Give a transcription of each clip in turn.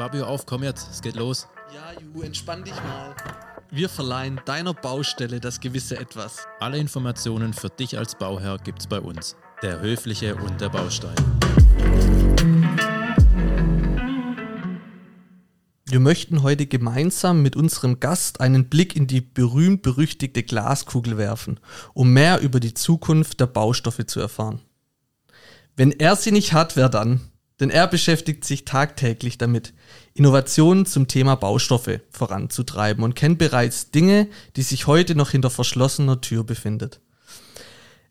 Fabio, auf, komm jetzt, es geht los. Ja, Ju, entspann dich mal. Wir verleihen deiner Baustelle das gewisse Etwas. Alle Informationen für dich als Bauherr gibt's bei uns. Der Höfliche und der Baustein. Wir möchten heute gemeinsam mit unserem Gast einen Blick in die berühmt-berüchtigte Glaskugel werfen, um mehr über die Zukunft der Baustoffe zu erfahren. Wenn er sie nicht hat, wer dann? Denn er beschäftigt sich tagtäglich damit, Innovationen zum Thema Baustoffe voranzutreiben und kennt bereits Dinge, die sich heute noch hinter verschlossener Tür befindet.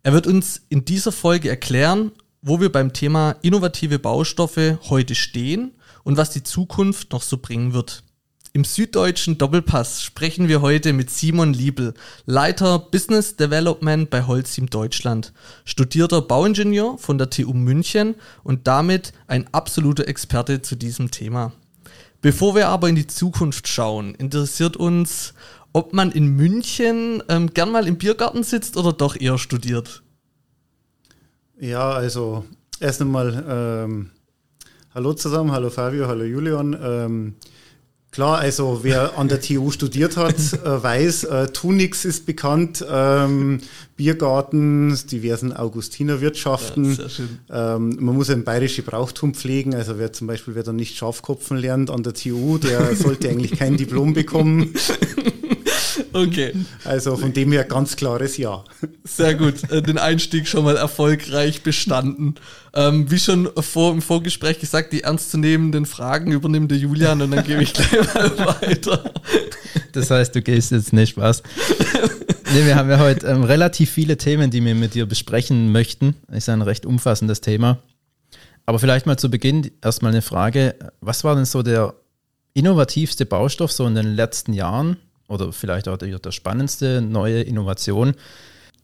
Er wird uns in dieser Folge erklären, wo wir beim Thema innovative Baustoffe heute stehen und was die Zukunft noch so bringen wird. Im süddeutschen Doppelpass sprechen wir heute mit Simon Liebel, Leiter Business Development bei Holcim Deutschland, studierter Bauingenieur von der TU München und damit ein absoluter Experte zu diesem Thema. Bevor wir aber in die Zukunft schauen, interessiert uns, ob man in München ähm, gern mal im Biergarten sitzt oder doch eher studiert. Ja, also erst einmal ähm, hallo zusammen, hallo Fabio, hallo Julian. Ähm, Klar, also wer an der TU studiert hat, äh, weiß, äh, Tunix ist bekannt, ähm, Biergarten, diversen Augustinerwirtschaften. Ja, ähm, man muss ein bayerische Brauchtum pflegen. Also wer zum Beispiel, wer dann nicht Schafkopfen lernt an der TU, der sollte eigentlich kein Diplom bekommen. Okay. Also von dem her ganz klares Ja. Sehr gut. Äh, den Einstieg schon mal erfolgreich bestanden. Ähm, wie schon vor, im Vorgespräch gesagt, die ernstzunehmenden Fragen übernimmt der Julian und dann gebe ich gleich mal weiter. Das heißt, du gehst jetzt nicht was. Nee, wir haben ja heute ähm, relativ viele Themen, die wir mit dir besprechen möchten. Ist ein recht umfassendes Thema. Aber vielleicht mal zu Beginn erstmal eine Frage. Was war denn so der innovativste Baustoff so in den letzten Jahren, oder vielleicht auch der, der spannendste neue Innovation,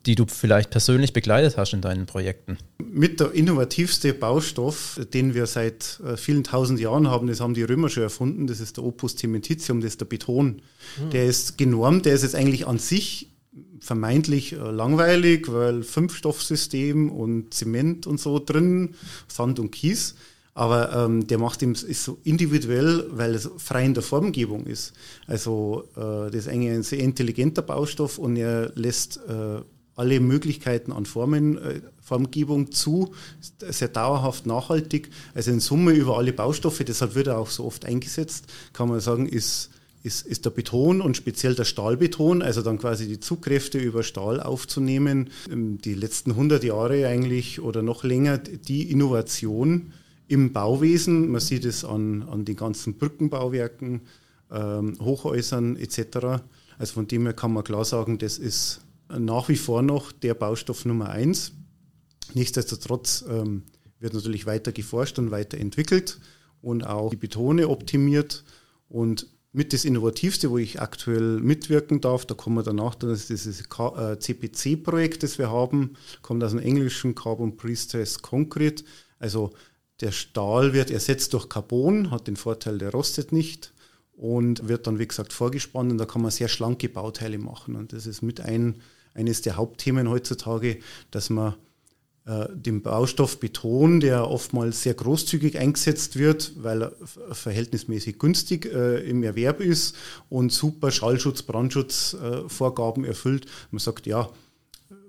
die du vielleicht persönlich begleitet hast in deinen Projekten? Mit der innovativste Baustoff, den wir seit äh, vielen tausend Jahren haben, das haben die Römer schon erfunden, das ist der Opus cementitium, das ist der Beton. Mhm. Der ist genormt, der ist jetzt eigentlich an sich vermeintlich äh, langweilig, weil Fünfstoffsystem und Zement und so drin, Sand und Kies. Aber ähm, der macht ihm ist so individuell, weil es frei in der Formgebung ist. Also äh, das ist eigentlich ein sehr intelligenter Baustoff und er lässt äh, alle Möglichkeiten an Formen, äh, Formgebung zu, sehr dauerhaft nachhaltig. Also in Summe über alle Baustoffe, deshalb wird er auch so oft eingesetzt, kann man sagen, ist, ist, ist der Beton und speziell der Stahlbeton, also dann quasi die Zugkräfte über Stahl aufzunehmen. Ähm, die letzten 100 Jahre eigentlich oder noch länger die Innovation, im Bauwesen. Man sieht es an, an den ganzen Brückenbauwerken, ähm, Hochhäusern etc. Also von dem her kann man klar sagen, das ist nach wie vor noch der Baustoff Nummer eins. Nichtsdestotrotz ähm, wird natürlich weiter geforscht und weiterentwickelt und auch die Betone optimiert. Und mit das Innovativste, wo ich aktuell mitwirken darf, da kommen wir danach, das ist dieses CPC-Projekt, das wir haben, kommt aus dem englischen Carbon Pre-Stress Concrete. Also der Stahl wird ersetzt durch Carbon, hat den Vorteil, der rostet nicht und wird dann, wie gesagt, vorgespannt und da kann man sehr schlanke Bauteile machen. Und das ist mit ein, eines der Hauptthemen heutzutage, dass man äh, den Baustoff Beton, der oftmals sehr großzügig eingesetzt wird, weil er verhältnismäßig günstig äh, im Erwerb ist und super Schallschutz, Brandschutzvorgaben äh, erfüllt. Man sagt, ja,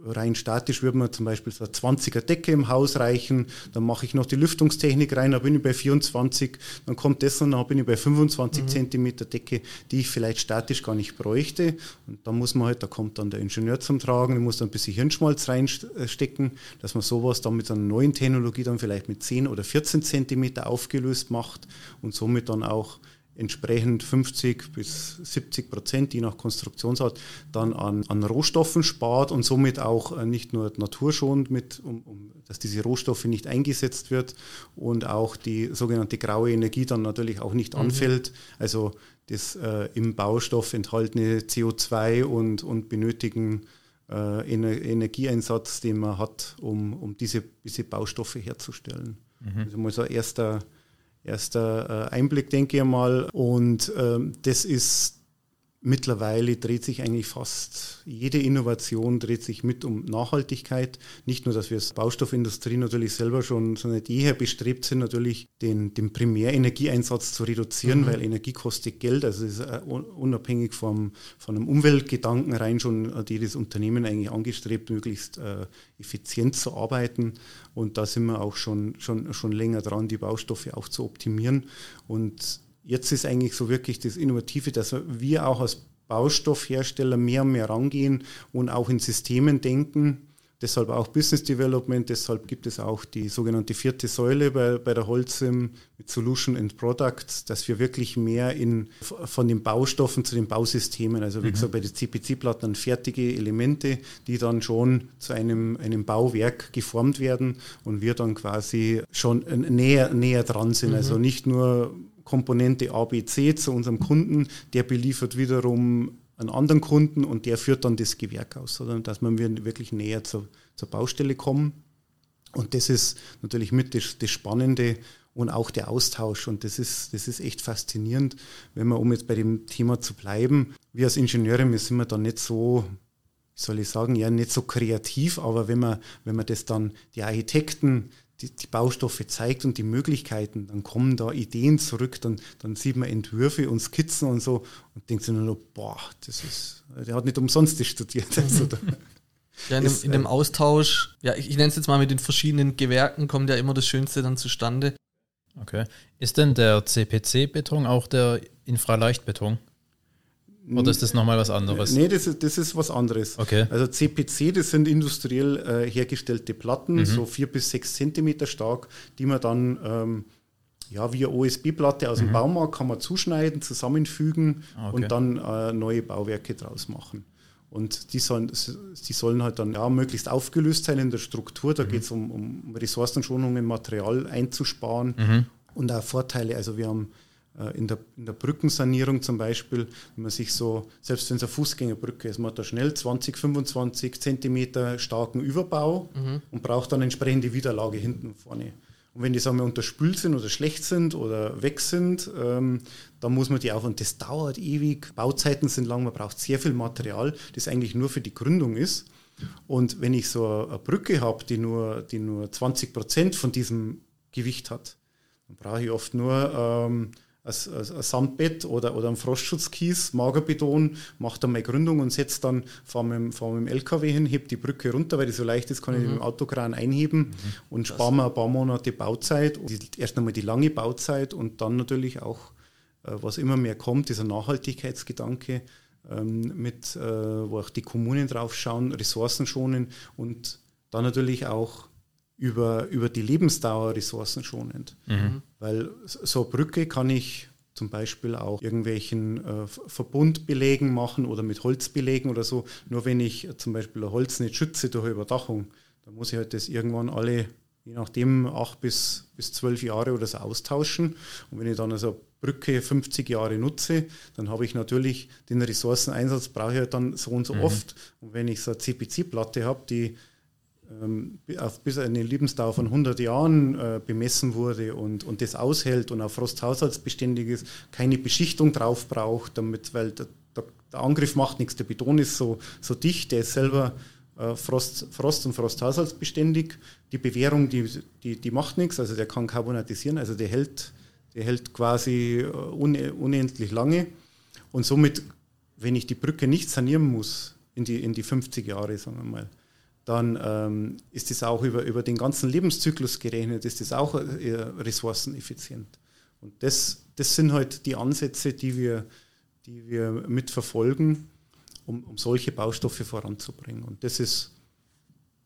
rein statisch würde man zum Beispiel so eine 20er Decke im Haus reichen, dann mache ich noch die Lüftungstechnik rein, dann bin ich bei 24, dann kommt das und dann bin ich bei 25 mhm. Zentimeter Decke, die ich vielleicht statisch gar nicht bräuchte. Und da muss man halt, da kommt dann der Ingenieur zum Tragen, der muss dann ein bisschen Hirnschmalz reinstecken, dass man sowas dann mit einer neuen Technologie dann vielleicht mit 10 oder 14 Zentimeter aufgelöst macht und somit dann auch entsprechend 50 bis 70 Prozent, je nach Konstruktionsart, dann an, an Rohstoffen spart und somit auch äh, nicht nur naturschonend, mit, um, um, dass diese Rohstoffe nicht eingesetzt wird und auch die sogenannte graue Energie dann natürlich auch nicht mhm. anfällt. Also das äh, im Baustoff enthaltene CO2 und, und benötigen äh, Ener Energieeinsatz, den man hat, um, um diese, diese Baustoffe herzustellen. Mhm. Also mal so ein erster erster äh, Einblick, denke ich mal. Und ähm, das ist Mittlerweile dreht sich eigentlich fast jede Innovation dreht sich mit um Nachhaltigkeit. Nicht nur, dass wir als Baustoffindustrie natürlich selber schon so eine Idee her bestrebt sind, natürlich den, den Primärenergieeinsatz zu reduzieren, mhm. weil Energie kostet Geld. Also es ist äh, unabhängig vom, von einem Umweltgedanken rein schon hat jedes Unternehmen eigentlich angestrebt, möglichst äh, effizient zu arbeiten. Und da sind wir auch schon, schon, schon länger dran, die Baustoffe auch zu optimieren. Und jetzt ist eigentlich so wirklich das Innovative, dass wir auch als Baustoffhersteller mehr und mehr rangehen und auch in Systemen denken. Deshalb auch Business Development, deshalb gibt es auch die sogenannte vierte Säule bei, bei der Holzim mit Solution and Products, dass wir wirklich mehr in, von den Baustoffen zu den Bausystemen, also wie mhm. gesagt bei den CPC-Platten fertige Elemente, die dann schon zu einem, einem Bauwerk geformt werden und wir dann quasi schon näher, näher dran sind. Mhm. Also nicht nur Komponente ABC zu unserem Kunden, der beliefert wiederum einen anderen Kunden und der führt dann das Gewerk aus, sondern dass wir wirklich näher zur, zur Baustelle kommen. Und das ist natürlich mit das, das Spannende und auch der Austausch. Und das ist, das ist echt faszinierend, wenn wir, um jetzt bei dem Thema zu bleiben, wir als Ingenieure, wir sind wir da nicht so, wie soll ich sagen, ja, nicht so kreativ, aber wenn man, wenn man das dann, die Architekten, die, die, Baustoffe zeigt und die Möglichkeiten, dann kommen da Ideen zurück, dann, dann sieht man Entwürfe und Skizzen und so und denkt sich nur noch, boah, das ist, der hat nicht umsonst studiert. Also da, ja, in, dem, in dem äh, Austausch, ja, ich, ich nenne es jetzt mal mit den verschiedenen Gewerken, kommt ja immer das Schönste dann zustande. Okay. Ist denn der CPC-Beton auch der Infraleichtbeton? Oder ist das nochmal was anderes? Nee, das ist, das ist was anderes. Okay. Also CPC, das sind industriell äh, hergestellte Platten, mhm. so vier bis sechs Zentimeter stark, die man dann ähm, ja, via OSB-Platte aus mhm. dem Baumarkt kann man zuschneiden, zusammenfügen ah, okay. und dann äh, neue Bauwerke draus machen. Und die sollen, die sollen halt dann ja, möglichst aufgelöst sein in der Struktur. Da mhm. geht es um, um Ressourcenschonungen, Material einzusparen mhm. und auch Vorteile. Also wir haben in der, in der Brückensanierung zum Beispiel, wenn man sich so, selbst wenn es eine Fußgängerbrücke ist, man hat da schnell 20, 25 Zentimeter starken Überbau mhm. und braucht dann entsprechende Widerlage hinten und vorne. Und wenn die sagen wir unterspült sind oder schlecht sind oder weg sind, ähm, dann muss man die auf und das dauert ewig. Bauzeiten sind lang, man braucht sehr viel Material, das eigentlich nur für die Gründung ist. Und wenn ich so eine Brücke habe, die nur, die nur 20 Prozent von diesem Gewicht hat, dann brauche ich oft nur ähm, ein, ein Sandbett oder, oder ein Frostschutzkies, Magerbeton, macht dann meine Gründung und setzt dann, mit, fahr mit dem LKW hin, hebt die Brücke runter, weil die so leicht ist, kann mhm. ich mit dem Autokran einheben mhm. und spare mir ein paar Monate Bauzeit. Erst einmal die lange Bauzeit und dann natürlich auch, äh, was immer mehr kommt, dieser Nachhaltigkeitsgedanke, ähm, mit, äh, wo auch die Kommunen drauf schauen, Ressourcen schonen und dann natürlich auch über, über die Lebensdauer ressourcenschonend. Mhm. Weil so eine Brücke kann ich zum Beispiel auch irgendwelchen äh, Verbundbelägen machen oder mit Holzbelägen oder so. Nur wenn ich zum Beispiel ein Holz nicht schütze durch Überdachung, dann muss ich halt das irgendwann alle, je nachdem, acht bis, bis zwölf Jahre oder so austauschen. Und wenn ich dann also Brücke 50 Jahre nutze, dann habe ich natürlich den Ressourceneinsatz, brauche ich halt dann so und so mhm. oft. Und wenn ich so eine CPC-Platte habe, die bis eine Lebensdauer von 100 Jahren äh, bemessen wurde und, und das aushält und auf Rosthaushaltsbeständig ist, keine Beschichtung drauf braucht, damit, weil der, der, der, Angriff macht nichts. Der Beton ist so, so dicht, der ist selber äh, Frost, Frost- und Frosthaushaltsbeständig. Die Bewährung, die, die, die macht nichts, also der kann carbonatisieren, also der hält, der hält quasi äh, unendlich lange. Und somit, wenn ich die Brücke nicht sanieren muss, in die, in die 50 Jahre, sagen wir mal, dann ähm, ist das auch über, über den ganzen Lebenszyklus gerechnet, ist das auch äh, ressourceneffizient. Und das, das sind halt die Ansätze, die wir, die wir mitverfolgen, um, um solche Baustoffe voranzubringen. Und das ist,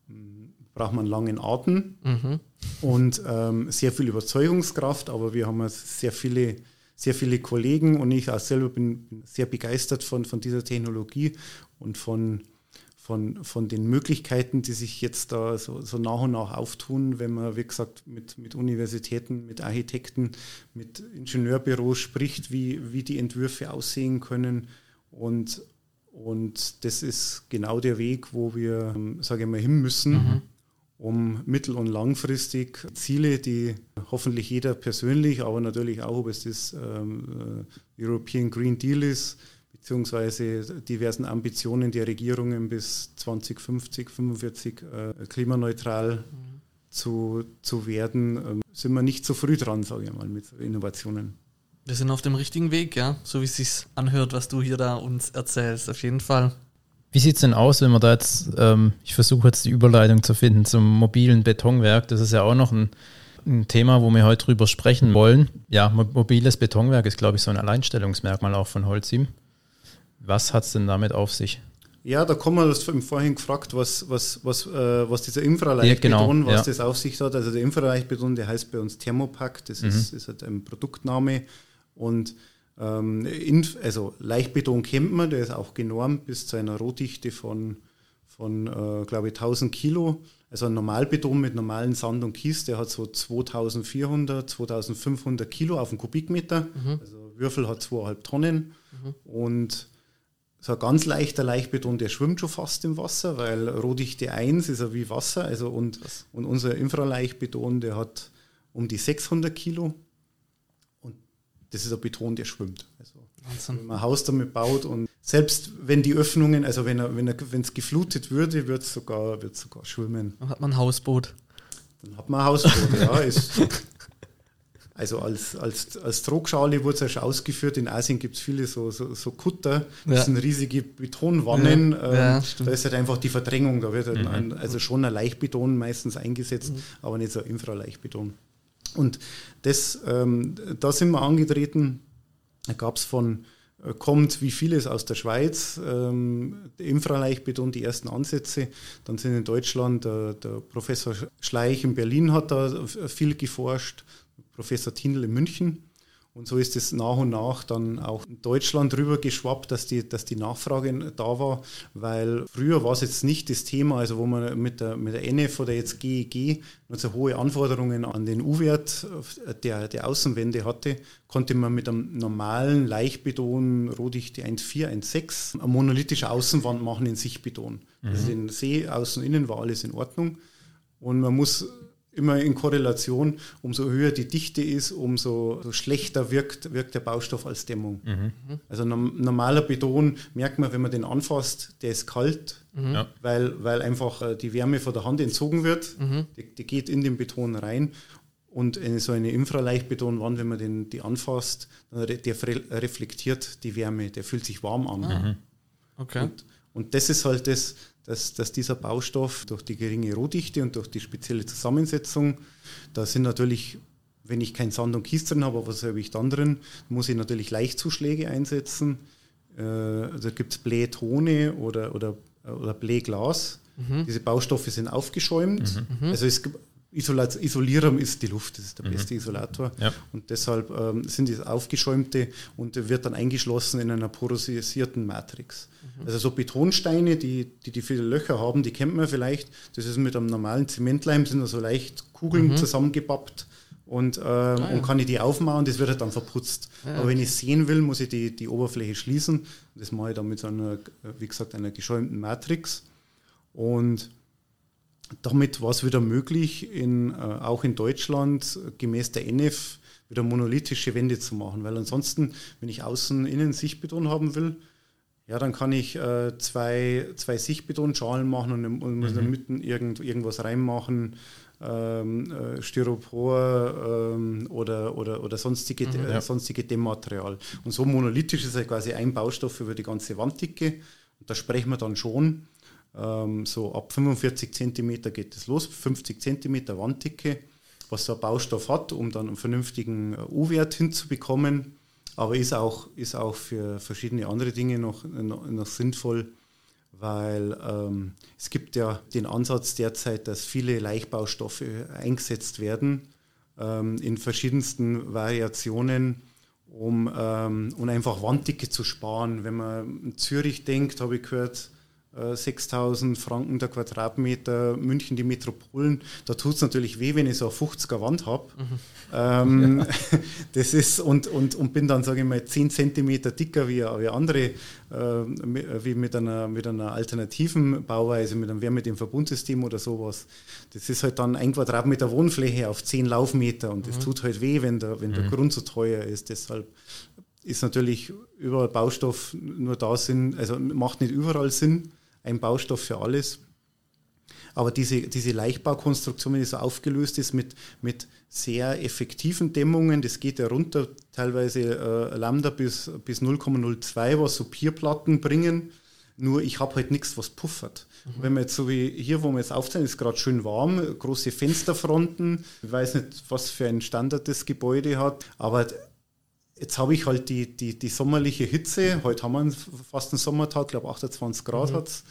hm, braucht man langen Atem mhm. und ähm, sehr viel Überzeugungskraft, aber wir haben sehr viele, sehr viele Kollegen und ich auch selber bin sehr begeistert von, von dieser Technologie und von von, von den Möglichkeiten, die sich jetzt da so, so nach und nach auftun, wenn man, wie gesagt, mit, mit Universitäten, mit Architekten, mit Ingenieurbüros spricht, wie, wie die Entwürfe aussehen können. Und, und das ist genau der Weg, wo wir, ähm, sage ich mal, hin müssen, mhm. um mittel- und langfristig Ziele, die hoffentlich jeder persönlich, aber natürlich auch, ob es das ähm, äh, European Green Deal ist, beziehungsweise diversen Ambitionen der Regierungen bis 2050, 45 äh, klimaneutral mhm. zu, zu werden, äh, sind wir nicht so früh dran, sage ich mal, mit Innovationen. Wir sind auf dem richtigen Weg, ja, so wie es sich anhört, was du hier da uns erzählst, auf jeden Fall. Wie sieht es denn aus, wenn man da jetzt, ähm, ich versuche jetzt die Überleitung zu finden zum mobilen Betonwerk, das ist ja auch noch ein, ein Thema, wo wir heute drüber sprechen wollen. Ja, mobiles Betonwerk ist, glaube ich, so ein Alleinstellungsmerkmal auch von Holzim. Was hat es denn damit auf sich? Ja, da kommen wir das vorhin gefragt, was, was, was, äh, was dieser Infraleichtbeton, ja, genau, was ja. das auf sich hat. Also der Infraleichtbeton, der heißt bei uns Thermopack, das mhm. ist, ist halt ein Produktname. Und ähm, also Leichtbeton kennt man, der ist auch genormt bis zu einer Rohdichte von, von äh, glaube ich, 1000 Kilo. Also ein Normalbeton mit normalen Sand und Kies, der hat so 2400, 2500 Kilo auf den Kubikmeter. Mhm. Also Würfel hat zweieinhalb Tonnen. Mhm. Und so ein ganz leichter Leichtbeton, der schwimmt schon fast im Wasser, weil Rohdichte 1 ist ja wie Wasser. Also und, und unser Infraleichtbeton, der hat um die 600 Kilo das ist ein Beton, der schwimmt. Also, wenn man ein Haus damit baut und selbst wenn die Öffnungen, also wenn er, wenn er, wenn es geflutet würde, wird es sogar, wird's sogar schwimmen. Dann hat man ein Hausboot. Dann hat man ein Hausboot, ja. Ist, also als, als, als Trogschale wurde es ja schon ausgeführt. In Asien gibt es viele so, so, so Kutter, das ja. sind riesige Betonwannen. Ja, ja, ähm, da ist halt einfach die Verdrängung, da wird halt mhm. ein, also schon ein Leichtbeton meistens eingesetzt, mhm. aber nicht so ein Infraleichtbeton. Und das, ähm, da sind wir angetreten. Da gab es von, äh, kommt wie vieles aus der Schweiz, ähm, Infraleichtbeton, die ersten Ansätze. Dann sind in Deutschland, äh, der Professor Schleich in Berlin hat da viel geforscht, Professor Tindl in München. Und so ist es nach und nach dann auch in Deutschland rüber geschwappt, dass die, dass die Nachfrage da war, weil früher war es jetzt nicht das Thema, also wo man mit der, mit der NF oder jetzt GEG noch so hohe Anforderungen an den U-Wert der, der Außenwände hatte, konnte man mit einem normalen Leichtbeton, Rohdichte 1,4, 1,6, eine monolithische Außenwand machen in Sichtbeton. Mhm. Also den See, außen, innen war alles in Ordnung. Und man muss immer in Korrelation, umso höher die Dichte ist, umso schlechter wirkt, wirkt der Baustoff als Dämmung. Mhm. Also normaler Beton merkt man, wenn man den anfasst, der ist kalt, mhm. weil, weil einfach äh, die Wärme von der Hand entzogen wird. Mhm. Die, die, geht in den Beton rein. Und so eine Infraleichtbetonwand, wenn man den, die anfasst, der reflektiert die Wärme, der fühlt sich warm an. Mhm. Okay. Und, und das ist halt das, dass, dass dieser Baustoff durch die geringe Rohdichte und durch die spezielle Zusammensetzung, da sind natürlich, wenn ich kein Sand und Kies drin habe, aber was habe ich dann drin, muss ich natürlich Leichtzuschläge einsetzen. Äh, also gibt es Blähtone oder, oder, oder Blähglas. Mhm. Diese Baustoffe sind aufgeschäumt. Mhm. Also es gibt Isolat ist die Luft, das ist der mhm. beste Isolator. Ja. Und deshalb ähm, sind die aufgeschäumte und wird dann eingeschlossen in einer porosisierten Matrix. Mhm. Also so Betonsteine, die, die, die viele Löcher haben, die kennt man vielleicht. Das ist mit einem normalen Zementleim, sind so leicht Kugeln mhm. zusammengepappt und, ähm, ah, ja. und kann ich die aufmachen, das wird halt dann verputzt. Ja, Aber wenn ich sehen will, muss ich die, die Oberfläche schließen. Das mache ich dann mit so einer, wie gesagt, einer geschäumten Matrix. Und damit war es wieder möglich, in, äh, auch in Deutschland gemäß der NF wieder monolithische Wände zu machen. Weil ansonsten, wenn ich außen innen Sichtbeton haben will, ja, dann kann ich äh, zwei, zwei Sichtbetonschalen machen und, und muss mhm. in der Mitte irgend, irgendwas reinmachen, ähm, äh, Styropor ähm, oder, oder, oder sonstige, mhm, äh, sonstige Dämmmaterial. Und so monolithisch ist ja quasi ein Baustoff über die ganze Wanddicke. Und da sprechen wir dann schon ähm, so ab 45 cm geht es los, 50 cm Wanddicke, was ein Baustoff hat, um dann einen vernünftigen äh, U-Wert hinzubekommen. Aber ist auch, ist auch für verschiedene andere Dinge noch, noch, noch sinnvoll, weil ähm, es gibt ja den Ansatz derzeit, dass viele Leichtbaustoffe eingesetzt werden ähm, in verschiedensten Variationen, um, ähm, um einfach Wanddicke zu sparen. Wenn man in Zürich denkt, habe ich gehört, 6000 äh, Franken der Quadratmeter, München die Metropolen, da tut es natürlich weh, wenn ich so eine 50er Wand habe. Mhm. Ähm, ja. Das ist und, und, und bin dann, sage ich mal, 10 Zentimeter dicker wie, wie andere, äh, wie mit einer, mit einer alternativen Bauweise, mit einem Wärmedämmverbundsystem oder sowas. Das ist halt dann ein Quadratmeter Wohnfläche auf 10 Laufmeter und das mhm. tut halt weh, wenn der, wenn der mhm. Grund so teuer ist. Deshalb ist natürlich überall Baustoff nur da Sinn, also macht nicht überall Sinn, ein Baustoff für alles. Aber diese, diese Leichtbaukonstruktion, wenn die so aufgelöst ist mit, mit sehr effektiven Dämmungen, das geht ja runter, teilweise äh, Lambda bis, bis 0,02, was so Pierplatten bringen. Nur ich habe halt nichts, was puffert. Mhm. Wenn man jetzt so wie hier, wo wir jetzt aufzeichnen, ist gerade schön warm, große Fensterfronten. Ich weiß nicht, was für ein Standard das Gebäude hat, aber Jetzt habe ich halt die, die, die sommerliche Hitze. Heute haben wir fast einen Sommertag, ich glaube 28 Grad mhm. hat es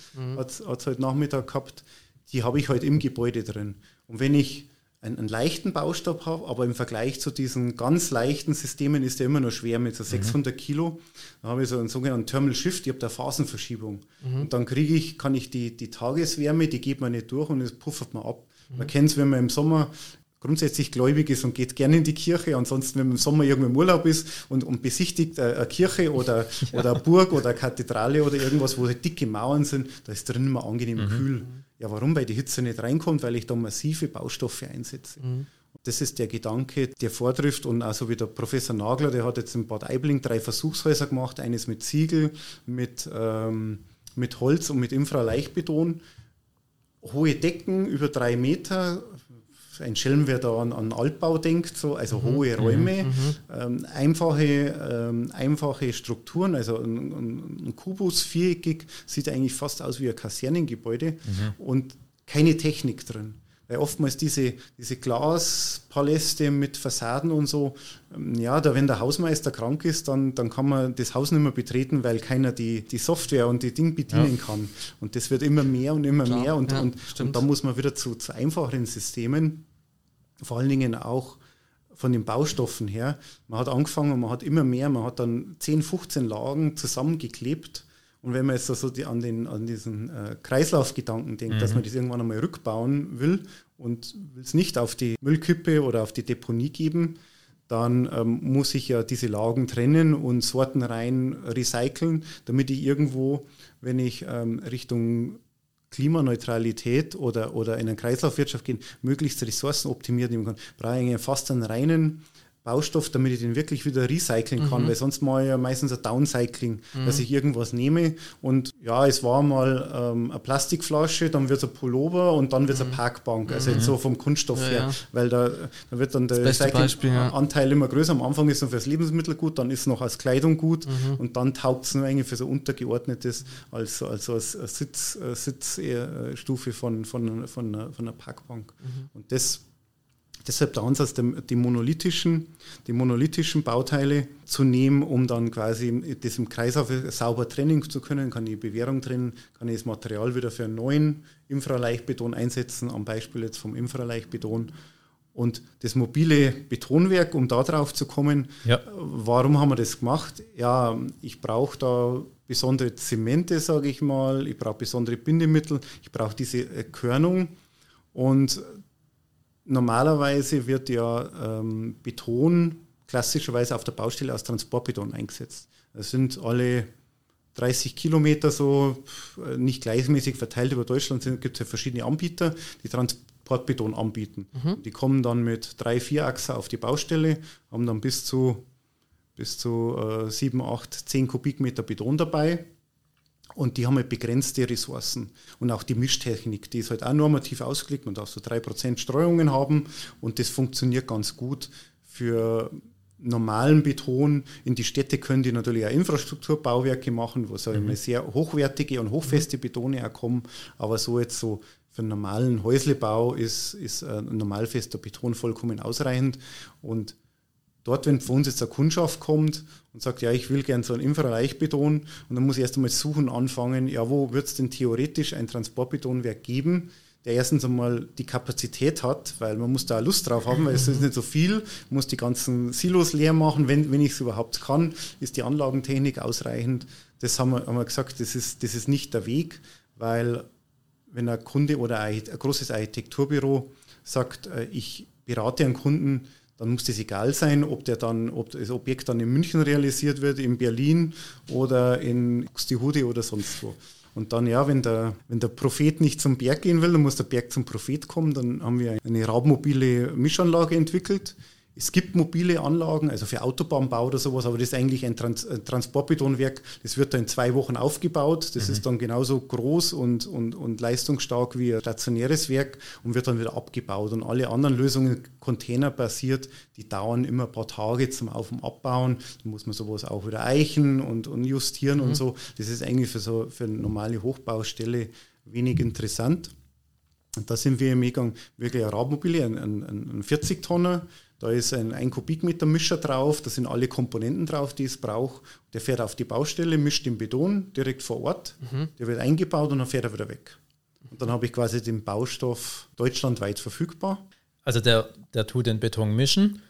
mhm. heute Nachmittag gehabt. Die habe ich halt im Gebäude drin. Und wenn ich einen, einen leichten Baustoff habe, aber im Vergleich zu diesen ganz leichten Systemen ist der immer noch schwer mit so 600 mhm. Kilo. Da habe ich so einen sogenannten Thermal Shift, ich habe da Phasenverschiebung. Mhm. Und dann kriege ich, kann ich die, die Tageswärme, die geht man nicht durch und es puffert man ab. Man kennt es, wenn man im Sommer grundsätzlich gläubig ist und geht gerne in die Kirche. Ansonsten, wenn man im Sommer irgendwo im Urlaub ist und, und besichtigt äh, eine Kirche oder, ja. oder eine Burg oder eine Kathedrale oder irgendwas, wo halt dicke Mauern sind, da ist drin immer angenehm mhm. kühl. Ja, warum? Weil die Hitze nicht reinkommt, weil ich da massive Baustoffe einsetze. Mhm. Das ist der Gedanke, der vortrifft und also wie der Professor Nagler, der hat jetzt in Bad Aibling drei Versuchshäuser gemacht, eines mit Ziegel, mit, ähm, mit Holz und mit Infraleichtbeton. Hohe Decken über drei Meter, ein Schelm, wer da an, an Altbau denkt, so, also mhm. hohe Räume, mhm. mhm. ähm, einfache, ähm, einfache Strukturen, also ein, ein, ein, Kubus, viereckig, sieht eigentlich fast aus wie ein Kasernengebäude mhm. und keine Technik drin. Weil oftmals diese, diese Glaspaläste mit Fassaden und so, ähm, ja, da wenn der Hausmeister krank ist, dann, dann kann man das Haus nicht mehr betreten, weil keiner die, die Software und die Dinge bedienen ja. kann. Und das wird immer mehr und immer Klar, mehr und, ja, und, und da muss man wieder zu, zu einfacheren Systemen vor allen Dingen auch von den Baustoffen her. Man hat angefangen und man hat immer mehr, man hat dann 10, 15 Lagen zusammengeklebt. Und wenn man jetzt also die, an, den, an diesen äh, Kreislaufgedanken denkt, mhm. dass man das irgendwann einmal rückbauen will und will es nicht auf die Müllkippe oder auf die Deponie geben, dann ähm, muss ich ja diese Lagen trennen und Sorten rein recyceln, damit ich irgendwo, wenn ich ähm, Richtung Klimaneutralität oder, oder in eine Kreislaufwirtschaft gehen, möglichst ressourcenoptimiert nehmen kann, brauche ich fast einen reinen Baustoff, damit ich den wirklich wieder recyceln kann, mhm. weil sonst mache ich ja meistens ein Downcycling, mhm. dass ich irgendwas nehme und ja, es war mal ähm, eine Plastikflasche, dann wird es ein Pullover und dann wird es mhm. eine Parkbank, also jetzt mhm. so vom Kunststoff ja, her, ja. weil da, da wird dann der Recycling-Anteil ja. immer größer. Am Anfang ist es noch fürs Lebensmittel gut, dann ist es noch als Kleidung gut mhm. und dann taugt es nur eigentlich für so untergeordnetes, als, also als Sitz, Sitzstufe von, von, von, einer, von einer Parkbank. Mhm. Und das Deshalb der Ansatz, die monolithischen, die monolithischen Bauteile zu nehmen, um dann quasi das im Kreislauf sauber trennen zu können. Kann ich Bewährung trennen, kann ich das Material wieder für einen neuen Infraleichtbeton einsetzen, am Beispiel jetzt vom Infraleichtbeton. Und das mobile Betonwerk, um da drauf zu kommen, ja. warum haben wir das gemacht? Ja, ich brauche da besondere Zemente, sage ich mal, ich brauche besondere Bindemittel, ich brauche diese Körnung. Und normalerweise wird ja ähm, Beton klassischerweise auf der Baustelle aus Transportbeton eingesetzt. Das sind alle 30 Kilometer so äh, nicht gleichmäßig verteilt über Deutschland gibt es ja verschiedene Anbieter, die Transportbeton anbieten. Mhm. Die kommen dann mit drei, vier Achser auf die Baustelle, haben dann bis zu bis zu äh, 7, 8, 10 Kubikmeter Beton dabei und die haben halt begrenzte Ressourcen. Und auch die Mischtechnik, die ist halt auch normativ ausgelegt. Man darf so 3% Streuungen haben und das funktioniert ganz gut für normalen Beton. In die Städte können die natürlich auch Infrastrukturbauwerke machen, wo so mhm. sehr hochwertige und hochfeste Betone auch kommen. Aber so jetzt so für einen normalen Häuslebau ist, ist ein normalfester Beton vollkommen ausreichend. Und dort, wenn für uns jetzt eine Kundschaft kommt und sagt, ja, ich will gern so einen Infrareichbeton und dann muss ich erst einmal suchen anfangen, ja, wo wird es denn theoretisch ein Transportbetonwerk geben, der erstens einmal die Kapazität hat, weil man muss da Lust drauf haben, weil es ist nicht so viel, muss die ganzen Silos leer machen, wenn, wenn ich es überhaupt kann, ist die Anlagentechnik ausreichend. Das haben wir, haben wir gesagt, das ist, das ist nicht der Weg, weil wenn ein Kunde oder ein, ein großes Architekturbüro sagt, äh, ich berate einen Kunden, dann muss das egal sein, ob der dann, ob das Objekt dann in München realisiert wird, in Berlin oder in Buxtehude oder sonst wo. Und dann, ja, wenn der, wenn der Prophet nicht zum Berg gehen will, dann muss der Berg zum Prophet kommen. Dann haben wir eine raubmobile Mischanlage entwickelt. Es gibt mobile Anlagen, also für Autobahnbau oder sowas, aber das ist eigentlich ein, Trans ein Transportbetonwerk. Das wird dann in zwei Wochen aufgebaut. Das mhm. ist dann genauso groß und, und, und leistungsstark wie ein stationäres Werk und wird dann wieder abgebaut. Und alle anderen Lösungen, containerbasiert, die dauern immer ein paar Tage zum Auf- und Abbauen. Da muss man sowas auch wieder eichen und, und justieren mhm. und so. Das ist eigentlich für so für eine normale Hochbaustelle wenig interessant. Und da sind wir im Egang wirklich ein Radmobile, ein, ein, ein 40-Tonner da ist ein 1 Kubikmeter Mischer drauf, da sind alle Komponenten drauf, die es braucht. Der fährt auf die Baustelle, mischt den Beton direkt vor Ort, mhm. der wird eingebaut und dann fährt er wieder weg. Und dann habe ich quasi den Baustoff deutschlandweit verfügbar. Also der, der tut den Beton mischen.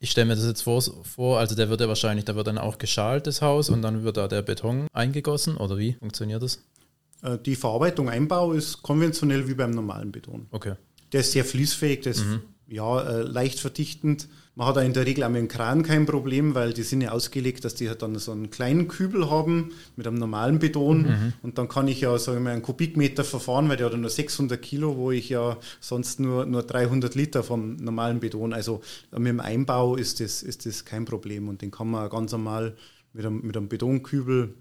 Ich stelle mir das jetzt vor, vor, also der wird ja wahrscheinlich, da wird dann auch geschalt, das Haus, und dann wird da der Beton eingegossen, oder wie funktioniert das? Äh, die Verarbeitung, Einbau ist konventionell wie beim normalen Beton. Okay. Der ist sehr fließfähig, der ist mhm ja, äh, leicht verdichtend. Man hat da in der Regel auch mit dem Kran kein Problem, weil die sind ja ausgelegt, dass die halt dann so einen kleinen Kübel haben mit einem normalen Beton. Mhm. Und dann kann ich ja, sagen wir mal, einen Kubikmeter verfahren, weil der hat nur 600 Kilo, wo ich ja sonst nur, nur 300 Liter vom normalen Beton. Also mit dem Einbau ist das, ist das kein Problem. Und den kann man ganz normal mit einem, mit einem Betonkübel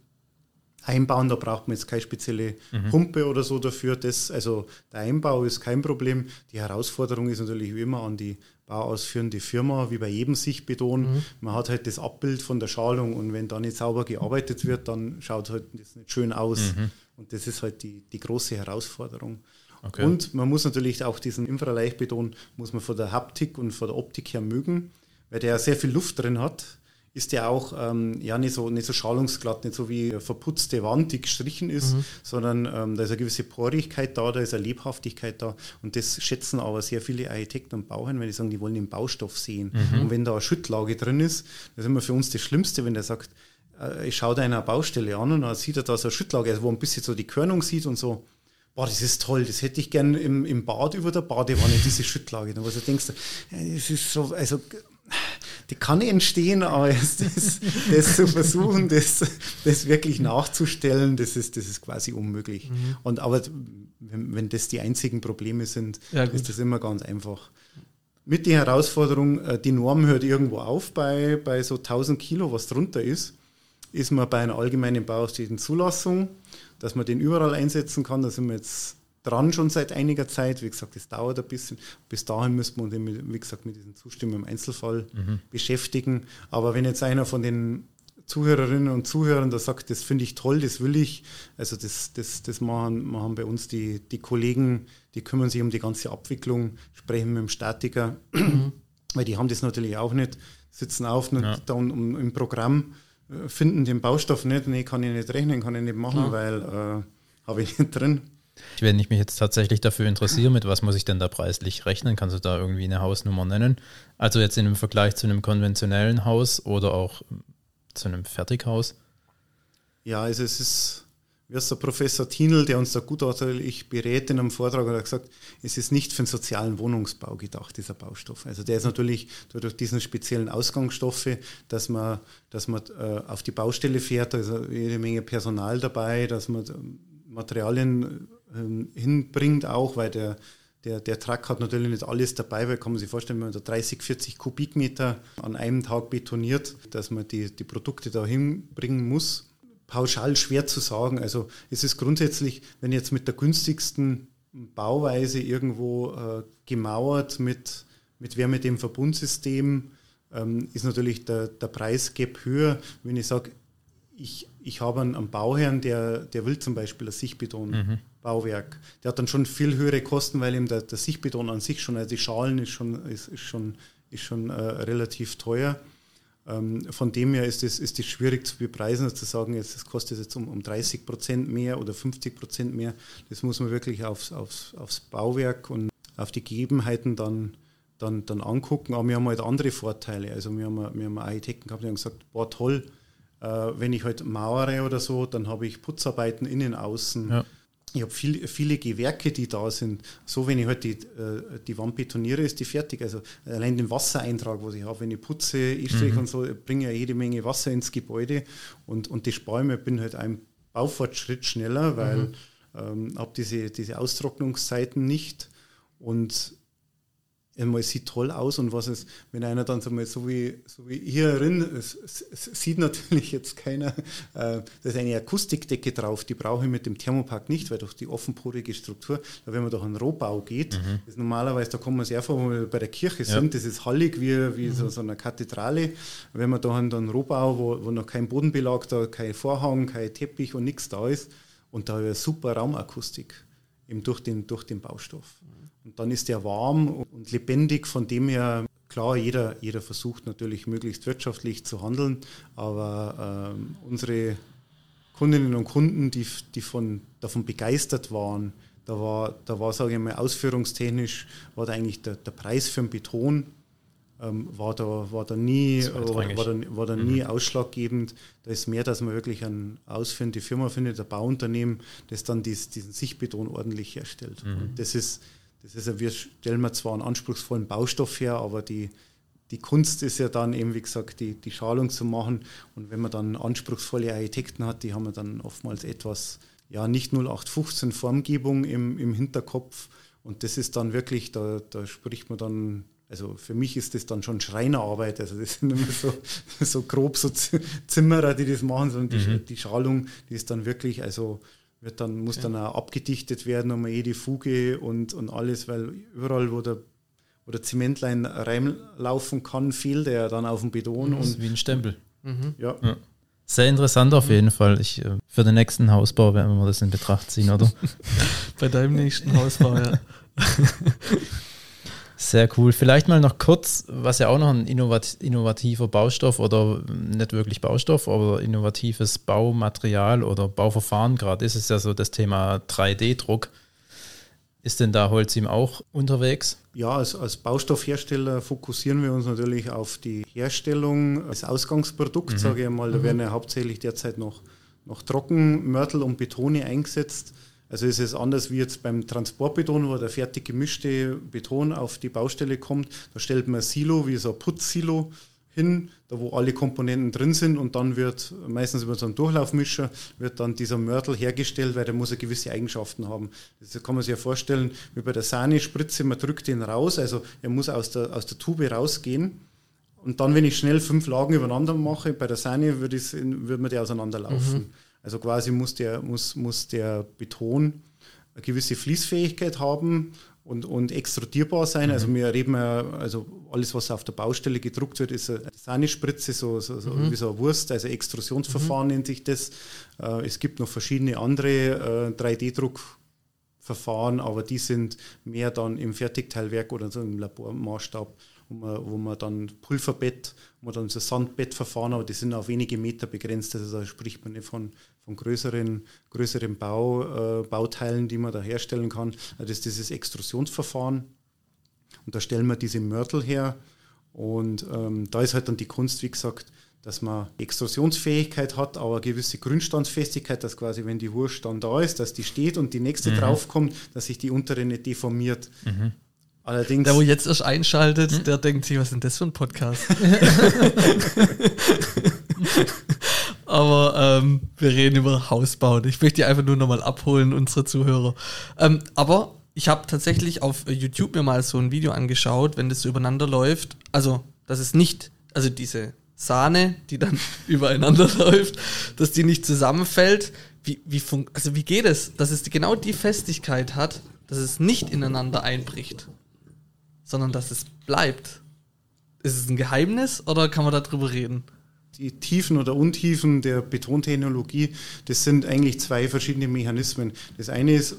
einbauen. Da braucht man jetzt keine spezielle mhm. Pumpe oder so dafür. Das, also der Einbau ist kein Problem. Die Herausforderung ist natürlich wie immer an die bauausführende Firma, wie bei jedem Sichtbeton. Mhm. Man hat halt das Abbild von der Schalung und wenn da nicht sauber gearbeitet wird, dann schaut halt das nicht schön aus. Mhm. Und das ist halt die, die große Herausforderung. Okay. Und man muss natürlich auch diesen Infraleichtbeton, muss man von der Haptik und von der Optik her mögen, weil der sehr viel Luft drin hat ist der auch ähm, ja nicht so, nicht so schalungsglatt, nicht so wie verputzte Wand, die gestrichen ist, mhm. sondern ähm, da ist eine gewisse Porigkeit da, da ist eine Lebhaftigkeit da und das schätzen aber sehr viele Architekten und Bauherren, wenn die sagen, die wollen den Baustoff sehen. Mhm. Und wenn da eine Schüttlage drin ist, das ist immer für uns das Schlimmste, wenn der sagt, äh, ich schaue da eine Baustelle an und dann sieht er da so eine Schüttlage, also wo ein bisschen so die Körnung sieht und so, boah, das ist toll, das hätte ich gern im, im Bad über der Badewanne, diese Schüttlage. Und was du denkst, es ist so, also die kann entstehen, aber das, das zu versuchen, das, das wirklich nachzustellen, das ist, das ist quasi unmöglich. Mhm. Und aber wenn, wenn das die einzigen Probleme sind, ja, ist das immer ganz einfach. Mit der Herausforderung, äh, die Norm hört irgendwo auf bei, bei so 1000 Kilo, was drunter ist, ist man bei einer allgemeinen Zulassung, dass man den überall einsetzen kann. Da sind wir jetzt dran schon seit einiger Zeit. Wie gesagt, es dauert ein bisschen. Bis dahin müssen wir uns, wie gesagt, mit diesen Zustimmungen im Einzelfall mhm. beschäftigen. Aber wenn jetzt einer von den Zuhörerinnen und Zuhörern da sagt, das finde ich toll, das will ich, also das, das, das machen, machen bei uns die, die Kollegen, die kümmern sich um die ganze Abwicklung, sprechen mit dem Statiker, mhm. weil die haben das natürlich auch nicht, sitzen auf und ja. da um, im Programm äh, finden den Baustoff nicht, nee, kann ich nicht rechnen, kann ich nicht machen, ja. weil äh, habe ich nicht drin. Wenn ich mich jetzt tatsächlich dafür interessiere, mit was muss ich denn da preislich rechnen? Kannst du da irgendwie eine Hausnummer nennen? Also jetzt in einem Vergleich zu einem konventionellen Haus oder auch zu einem Fertighaus? Ja, also es ist, wie ist der Professor Thienel, der uns da gutachtlich berät in einem Vortrag, hat gesagt, es ist nicht für den sozialen Wohnungsbau gedacht, dieser Baustoff. Also der ist natürlich durch diesen speziellen Ausgangsstoffe, dass man, dass man äh, auf die Baustelle fährt, da ist jede Menge Personal dabei, dass man Materialien ähm, hinbringt, auch weil der, der, der Truck hat natürlich nicht alles dabei, weil kann man sich vorstellen, wenn man da 30, 40 Kubikmeter an einem Tag betoniert, dass man die, die Produkte da hinbringen muss. Pauschal schwer zu sagen. Also es ist grundsätzlich, wenn jetzt mit der günstigsten Bauweise irgendwo äh, gemauert mit, mit wer mit dem Verbundsystem, ähm, ist natürlich der, der Preisgap höher. Wenn ich sage, ich, ich habe einen, einen, Bauherrn, der, der will zum Beispiel ein Sichtbeton-Bauwerk. Mhm. Der hat dann schon viel höhere Kosten, weil ihm der, der Sichtbeton an sich schon, also die Schalen ist schon, ist, ist schon, ist schon äh, relativ teuer. Ähm, von dem her ist es ist schwierig zu bepreisen, also zu sagen, jetzt, das kostet jetzt um, um 30 Prozent mehr oder 50 Prozent mehr. Das muss man wirklich aufs, aufs, aufs Bauwerk und auf die Gegebenheiten dann, dann, dann angucken. Aber wir haben halt andere Vorteile. Also wir haben, wir haben Architekten gehabt, die haben gesagt, boah toll, äh, wenn ich halt mauere oder so, dann habe ich Putzarbeiten innen, außen. Ja. Ich habe viel, viele Gewerke, die da sind. So, wenn ich halt die, äh, die Wand betoniere, ist die fertig. Also allein den Wassereintrag, was ich habe, wenn ich putze, ich mhm. und so, bringe ja jede Menge Wasser ins Gebäude und, und die Spalme bin halt ein Baufortschritt schneller, weil mhm. ähm, habe diese, diese Austrocknungszeiten nicht. Und einmal es sieht toll aus und was es, wenn einer dann so, mal so wie, so wie hier drin, es, es, es sieht natürlich jetzt keiner, äh, da ist eine Akustikdecke drauf, die brauche ich mit dem Thermopark nicht, weil durch die offenporige Struktur, da wenn man durch einen Rohbau geht, mhm. ist normalerweise, da kommt man sehr vor, wo wir bei der Kirche ja. sind, das ist hallig wie, wie mhm. so, so eine Kathedrale, wenn man da einen, einen Rohbau, wo, wo noch kein Bodenbelag da, kein Vorhang, kein Teppich und nichts da ist und da eine super Raumakustik eben durch den, durch den Baustoff. Und dann ist der warm und lebendig, von dem her, klar, jeder, jeder versucht natürlich möglichst wirtschaftlich zu handeln, aber ähm, unsere Kundinnen und Kunden, die, die von, davon begeistert waren, da war, da war, sage ich mal, ausführungstechnisch, war da eigentlich der, der Preis für den Beton ähm, war, da, war da nie, war, war, da, war da nie mhm. ausschlaggebend. Da ist mehr, dass man wirklich eine ausführende Firma findet, ein Bauunternehmen, das dann dies, diesen Sichtbeton ordentlich herstellt. Mhm. Und das ist, das ist, wir stellen wir zwar einen anspruchsvollen Baustoff her, aber die, die Kunst ist ja dann eben, wie gesagt, die, die Schalung zu machen. Und wenn man dann anspruchsvolle Architekten hat, die haben dann oftmals etwas, ja, nicht 0815 Formgebung im, im Hinterkopf. Und das ist dann wirklich, da, da spricht man dann also für mich ist das dann schon Schreinerarbeit. Also das sind immer so, so grob so Zimmerer, die das machen, sondern die, mhm. die Schalung, die ist dann wirklich, also wird dann, muss ja. dann auch abgedichtet werden, um jede Fuge und, und alles, weil überall, wo der, wo der Zementlein reinlaufen kann, fehlt er dann auf dem Beton. Das ist wie ein Stempel. Mhm. Ja. ja. Sehr interessant auf jeden Fall. Ich, äh, für den nächsten Hausbau werden wir das in Betracht ziehen, oder? Bei deinem nächsten Hausbau, ja. Sehr cool. Vielleicht mal noch kurz, was ja auch noch ein innovat innovativer Baustoff oder nicht wirklich Baustoff, aber innovatives Baumaterial oder Bauverfahren gerade ist, ist ja so das Thema 3D-Druck. Ist denn da Holzim auch unterwegs? Ja, als, als, Baustoffhersteller fokussieren wir uns natürlich auf die Herstellung als Ausgangsprodukt, mhm. sage ich mal. Da mhm. werden ja hauptsächlich derzeit noch, noch Trockenmörtel und Betone eingesetzt. Also ist es anders wie jetzt beim Transportbeton, wo der fertig gemischte Beton auf die Baustelle kommt. Da stellt man ein Silo, wie so ein Putzsilo hin, da wo alle Komponenten drin sind und dann wird meistens über so einen Durchlaufmischer wird dann dieser Mörtel hergestellt, weil der muss ja gewisse Eigenschaften haben. Das kann man sich ja vorstellen, wie bei der Sahne-Spritze, man drückt den raus, also er muss aus der, aus der Tube rausgehen. Und dann, wenn ich schnell fünf Lagen übereinander mache, bei der Sahne würde, würde man die auseinanderlaufen. Mhm. Also quasi muss der, muss, muss der Beton eine gewisse Fließfähigkeit haben und, und extrudierbar sein. Also mhm. Also wir reden ja, also alles, was auf der Baustelle gedruckt wird, ist eine Sahne-Spritze, so, so, so mhm. wie so eine Wurst, also Extrusionsverfahren mhm. nennt sich das. Äh, es gibt noch verschiedene andere 3D-Druckverfahren, äh, aber die sind mehr dann im Fertigteilwerk oder so im Labormaßstab wo man, wo man dann Pulverbett, wo man dann so Sandbettverfahren, aber die sind auf wenige Meter begrenzt. Also da spricht man nicht von, von größeren, größeren Bau, äh, Bauteilen, die man da herstellen kann. Das ist dieses Extrusionsverfahren. Und da stellen wir diese Mörtel her. Und ähm, da ist halt dann die Kunst, wie gesagt, dass man Extrusionsfähigkeit hat, aber eine gewisse Grundstandsfestigkeit, dass quasi, wenn die Wurst dann da ist, dass die steht und die nächste mhm. draufkommt, dass sich die untere nicht deformiert. Mhm. Allerdings. Der, wo jetzt erst einschaltet, hm? der denkt sich, was ist denn das für ein Podcast? aber ähm, wir reden über Hausbauen. Ich möchte die einfach nur nochmal abholen, unsere Zuhörer. Ähm, aber ich habe tatsächlich auf YouTube mir mal so ein Video angeschaut, wenn das so übereinander läuft. Also, das ist nicht, also diese Sahne, die dann übereinander läuft, dass die nicht zusammenfällt. Wie, wie also wie geht es, dass es genau die Festigkeit hat, dass es nicht ineinander einbricht? Sondern dass es bleibt. Ist es ein Geheimnis oder kann man darüber reden? Die Tiefen oder Untiefen der Betontechnologie, das sind eigentlich zwei verschiedene Mechanismen. Das eine ist,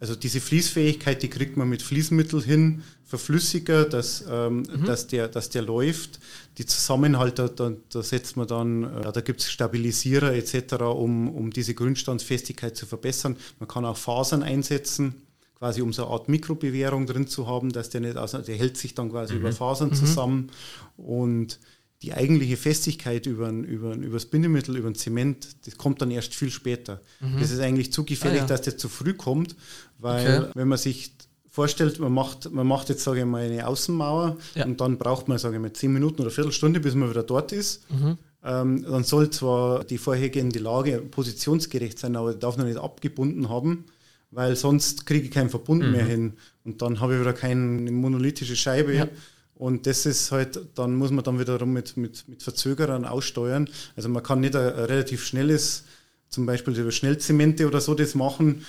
also diese Fließfähigkeit, die kriegt man mit Fließmittel hin, Verflüssiger, dass, ähm, mhm. dass, der, dass der läuft. Die Zusammenhalt, da, da, setzt man dann, äh, da gibt es Stabilisierer etc., um, um diese Grundstandsfestigkeit zu verbessern. Man kann auch Fasern einsetzen quasi um so eine Art Mikrobewährung drin zu haben, dass der nicht, also der hält sich dann quasi mhm. über Fasern mhm. zusammen und die eigentliche Festigkeit über, über, über das Bindemittel, über den Zement, das kommt dann erst viel später. Mhm. Das ist eigentlich zu gefährlich, ah, ja. dass das zu früh kommt, weil okay. wenn man sich vorstellt, man macht, man macht jetzt, sage ich mal, eine Außenmauer ja. und dann braucht man, sage ich mal, zehn Minuten oder Viertelstunde, bis man wieder dort ist. Mhm. Ähm, dann soll zwar die vorhergehende Lage positionsgerecht sein, aber darf noch nicht abgebunden haben weil sonst kriege ich keinen Verbund mhm. mehr hin. Und dann habe ich wieder keine monolithische Scheibe. Ja. Und das ist halt, dann muss man dann wiederum mit, mit, mit Verzögerern aussteuern. Also man kann nicht ein, ein relativ schnelles, zum Beispiel über Schnellzemente oder so das machen,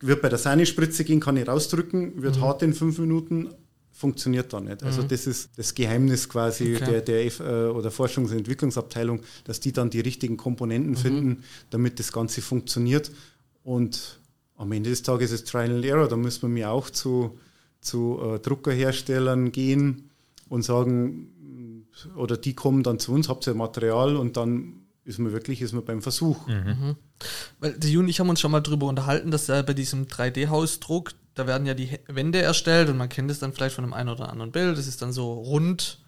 wird bei der Sahne-Spritze gehen, kann ich rausdrücken, wird mhm. hart in fünf Minuten, funktioniert da nicht. Also mhm. das ist das Geheimnis quasi okay. der, der F, äh, oder Forschungs- und Entwicklungsabteilung, dass die dann die richtigen Komponenten mhm. finden, damit das Ganze funktioniert. Und am Ende des Tages ist es Trial and Error. Da müssen wir mir auch zu, zu äh, Druckerherstellern gehen und sagen, oder die kommen dann zu uns, habt ihr Material und dann ist man wirklich ist man beim Versuch. Mhm. mhm. Weil die Juni und ich haben uns schon mal darüber unterhalten, dass äh, bei diesem 3D-Hausdruck, da werden ja die Wände erstellt und man kennt es dann vielleicht von einem einen oder anderen Bild. Das ist dann so rund,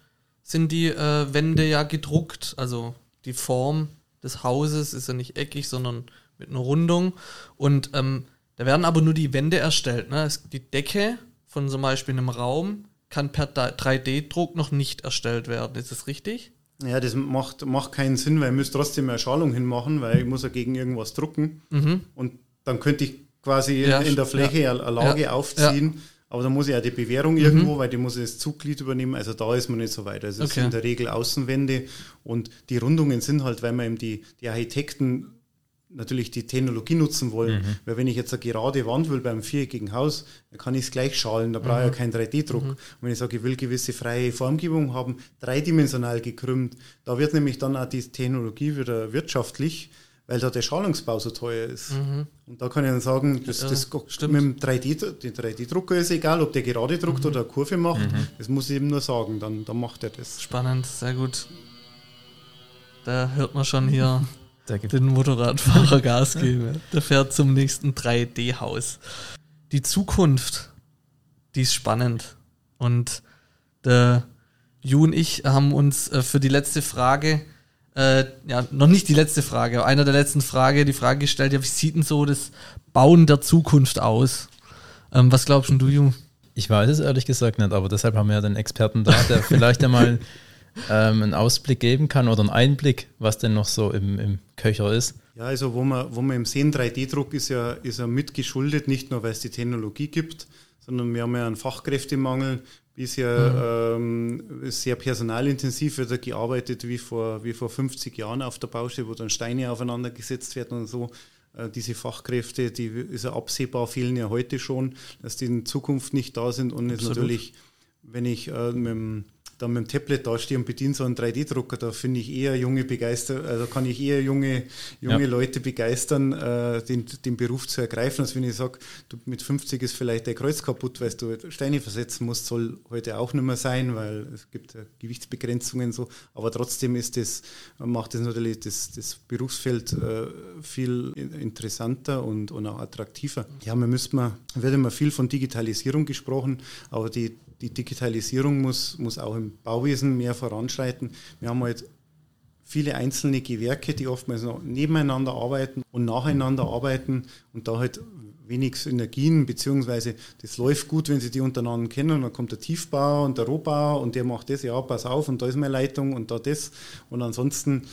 sind die äh, Wände ja gedruckt. Also die Form des Hauses ist ja nicht eckig, sondern mit einer Rundung. Und ähm, da werden aber nur die Wände erstellt. Ne? Die Decke von zum Beispiel einem Raum kann per 3D-Druck noch nicht erstellt werden. Ist das richtig? Ja, das macht, macht keinen Sinn, weil ich muss trotzdem eine Schalung hinmachen, weil ich muss ja gegen irgendwas drucken. Mhm. Und dann könnte ich quasi ja, in der Fläche ja. eine Lage ja, aufziehen. Aber da muss ich ja die Bewährung mhm. irgendwo, weil die muss ich das Zugglied übernehmen. Also da ist man nicht so weit. Also es okay. sind in der Regel Außenwände und die Rundungen sind halt, weil man eben die, die Architekten natürlich die Technologie nutzen wollen. Mhm. Weil wenn ich jetzt eine gerade Wand will beim viereckigen Haus, dann kann ich es gleich schalen, da brauche ich ja mhm. keinen 3D-Druck. Mhm. Und wenn ich sage, ich will gewisse freie Formgebung haben, dreidimensional gekrümmt, da wird nämlich dann auch die Technologie wieder wirtschaftlich, weil da der Schalungsbau so teuer ist. Mhm. Und da kann ich dann sagen, das, das ja, mit dem 3D, 3D-Drucker ist egal, ob der gerade druckt mhm. oder eine Kurve macht, das muss ich eben nur sagen, dann, dann macht er das. Spannend, sehr gut. Da hört man schon hier den Motorradfahrer Gas geben. Der fährt zum nächsten 3D-Haus. Die Zukunft, die ist spannend. Und der Ju und ich haben uns äh, für die letzte Frage, äh, ja, noch nicht die letzte Frage, aber einer der letzten Frage, die Frage gestellt, ja, wie sieht denn so das Bauen der Zukunft aus? Ähm, was glaubst du, Ju? Ich weiß es ehrlich gesagt nicht, aber deshalb haben wir ja den Experten da, der vielleicht einmal ähm, einen Ausblick geben kann oder einen Einblick, was denn noch so im, im Köcher ist? Ja, also wo wir, wo wir im sehen, 3D-Druck ist ja, ist ja mitgeschuldet, nicht nur weil es die Technologie gibt, sondern wir haben ja einen Fachkräftemangel. Bisher mhm. ähm, sehr personalintensiv wird da gearbeitet wie vor, wie vor 50 Jahren auf der Baustelle, wo dann Steine aufeinander gesetzt werden und so äh, diese Fachkräfte, die ist ja absehbar, fehlen ja heute schon, dass die in Zukunft nicht da sind und ist natürlich, wenn ich äh, mit dem dann mit dem Tablet dastehe und bediene so einen 3D-Drucker, da finde ich eher junge begeistert, also kann ich eher junge, junge ja. Leute begeistern, äh, den, den Beruf zu ergreifen, als wenn ich sage, du mit 50 ist vielleicht der Kreuz kaputt, weil du Steine versetzen musst, soll heute auch nicht mehr sein, weil es gibt Gewichtsbegrenzungen so, aber trotzdem ist das, macht das natürlich das, das Berufsfeld äh, viel interessanter und, und auch attraktiver. Ja, man müsste mal, wird immer viel von Digitalisierung gesprochen, aber die die Digitalisierung muss, muss auch im Bauwesen mehr voranschreiten. Wir haben halt viele einzelne Gewerke, die oftmals noch nebeneinander arbeiten und nacheinander arbeiten und da halt wenig Synergien, beziehungsweise das läuft gut, wenn sie die untereinander kennen dann kommt der Tiefbauer und der Rohbauer und der macht das, ja, pass auf und da ist meine Leitung und da das und ansonsten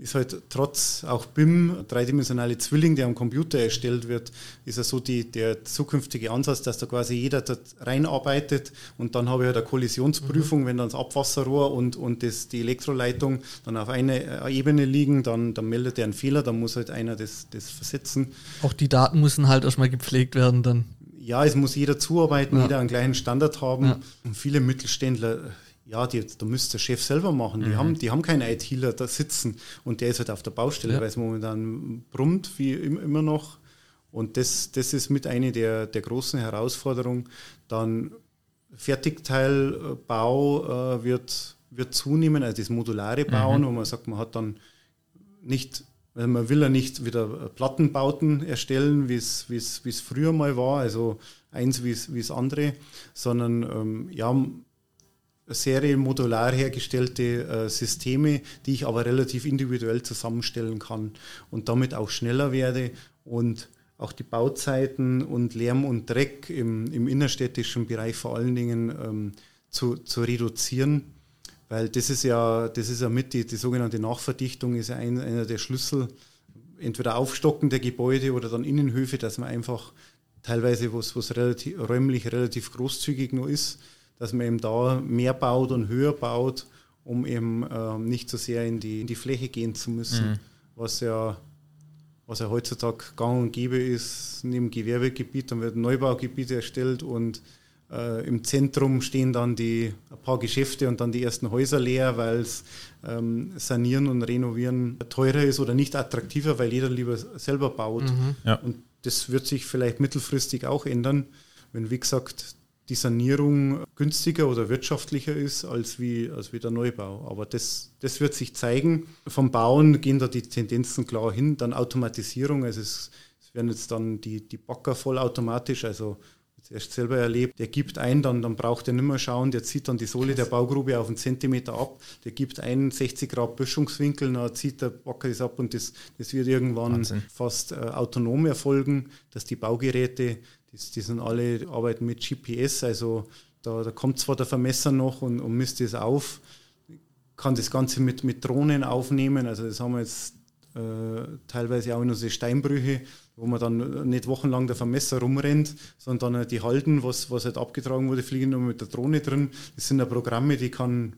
ist halt trotz auch BIM, dreidimensionale Zwilling, der am Computer erstellt wird, ist ja so die, der zukünftige Ansatz, dass da quasi jeder da reinarbeitet und dann habe ich halt eine Kollisionsprüfung, mhm. wenn dann das Abwasserrohr und, und das, die Elektroleitung dann auf einer Ebene liegen, dann, dann meldet er einen Fehler, dann muss halt einer das, das versetzen. Auch die Daten müssen halt erstmal gepflegt werden dann. Ja, es muss jeder zuarbeiten, ja. jeder einen gleichen Standard haben. Ja. Und viele Mittelständler ja, die, da müsste der Chef selber machen. Die, mhm. haben, die haben keinen ITler da sitzen und der ist halt auf der Baustelle, ja. weil es momentan brummt, wie immer noch. Und das, das ist mit einer der, der großen Herausforderungen. Dann Fertigteilbau äh, wird, wird zunehmen, also das modulare Bauen, mhm. wo man sagt, man hat dann nicht, also man will ja nicht wieder Plattenbauten erstellen, wie es früher mal war, also eins wie es andere, sondern ähm, ja, modular hergestellte äh, Systeme, die ich aber relativ individuell zusammenstellen kann und damit auch schneller werde und auch die Bauzeiten und Lärm und Dreck im, im innerstädtischen Bereich vor allen Dingen ähm, zu, zu reduzieren. Weil das ist ja, das ist ja mit, die, die sogenannte Nachverdichtung ist ja ein, einer der Schlüssel, entweder Aufstocken der Gebäude oder dann Innenhöfe, dass man einfach teilweise, wo es relativ, räumlich relativ großzügig nur ist, dass man eben da mehr baut und höher baut, um eben äh, nicht so sehr in die, in die Fläche gehen zu müssen, mhm. was ja was ja heutzutage gang und gäbe ist, neben Gewerbegebiet, dann wird ein Neubaugebiet erstellt und äh, im Zentrum stehen dann die ein paar Geschäfte und dann die ersten Häuser leer, weil es ähm, sanieren und renovieren teurer ist oder nicht attraktiver, weil jeder lieber selber baut. Mhm. Ja. Und das wird sich vielleicht mittelfristig auch ändern, wenn, wie gesagt, die Sanierung günstiger oder wirtschaftlicher ist als wie, als wie der Neubau. Aber das, das wird sich zeigen. Vom Bauen gehen da die Tendenzen klar hin. Dann Automatisierung, also es, es werden jetzt dann die, die Bagger vollautomatisch, also erst selber erlebt, der gibt ein, dann, dann braucht er nicht mehr schauen, der zieht dann die Sohle der Baugrube auf einen Zentimeter ab, der gibt einen 60 Grad Böschungswinkel, dann zieht der Bagger das ab und das, das wird irgendwann Wahnsinn. fast äh, autonom erfolgen, dass die Baugeräte die, die sind alle, arbeiten mit GPS, also da, da kommt zwar der Vermesser noch und, und misst es auf, kann das Ganze mit, mit Drohnen aufnehmen, also das haben wir jetzt äh, teilweise auch in unsere Steinbrüche, wo man dann nicht wochenlang der Vermesser rumrennt, sondern die halten, was, was halt abgetragen wurde, fliegen nur mit der Drohne drin. Das sind ja Programme, die kann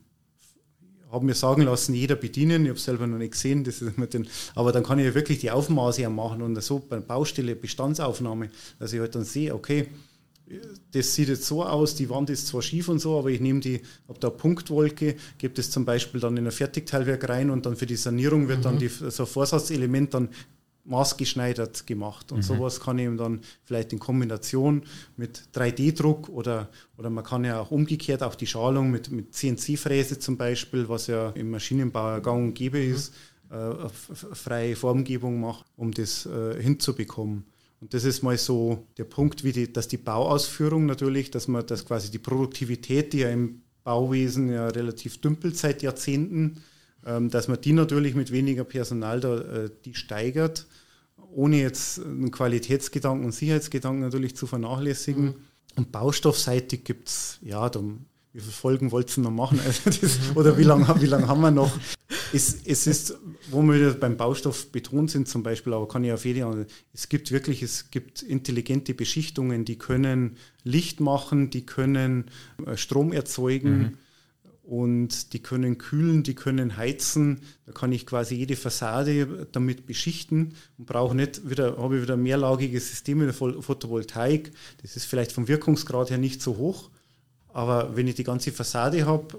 habe mir sagen lassen, jeder bedienen. Ich habe es selber noch nicht gesehen. Das ist mit den, aber dann kann ich ja wirklich die Aufmaße machen und so bei Baustelle Bestandsaufnahme, dass ich halt dann sehe, okay, das sieht jetzt so aus, die Wand ist zwar schief und so, aber ich nehme die, habe da Punktwolke, gebe das zum Beispiel dann in ein Fertigteilwerk rein und dann für die Sanierung wird mhm. dann die, so ein Vorsatzelement dann maßgeschneidert gemacht. Und mhm. sowas kann eben dann vielleicht in Kombination mit 3D-Druck oder, oder man kann ja auch umgekehrt auch die Schalung mit, mit CNC-Fräse zum Beispiel, was ja im Maschinenbau gang und gäbe mhm. ist, äh, freie Formgebung macht, um das äh, hinzubekommen. Und das ist mal so der Punkt, wie die, dass die Bauausführung natürlich, dass man das quasi die Produktivität, die ja im Bauwesen ja relativ dümpelt seit Jahrzehnten, dass man die natürlich mit weniger Personal da, äh, die steigert, ohne jetzt einen Qualitätsgedanken und Sicherheitsgedanken natürlich zu vernachlässigen. Mhm. Und baustoffseitig gibt es, ja, da, wie viele Folgen wolltest du noch machen? Also das, oder wie lange wie lang haben wir noch? Es, es ist, wo wir beim Baustoff betont sind zum Beispiel, aber kann ich auf jede andere, es gibt wirklich, es gibt intelligente Beschichtungen, die können Licht machen, die können äh, Strom erzeugen. Mhm und die können kühlen, die können heizen. Da kann ich quasi jede Fassade damit beschichten und brauche nicht wieder, habe ich wieder ein mehrlagiges System mit der Photovoltaik. Das ist vielleicht vom Wirkungsgrad her nicht so hoch, aber wenn ich die ganze Fassade habe,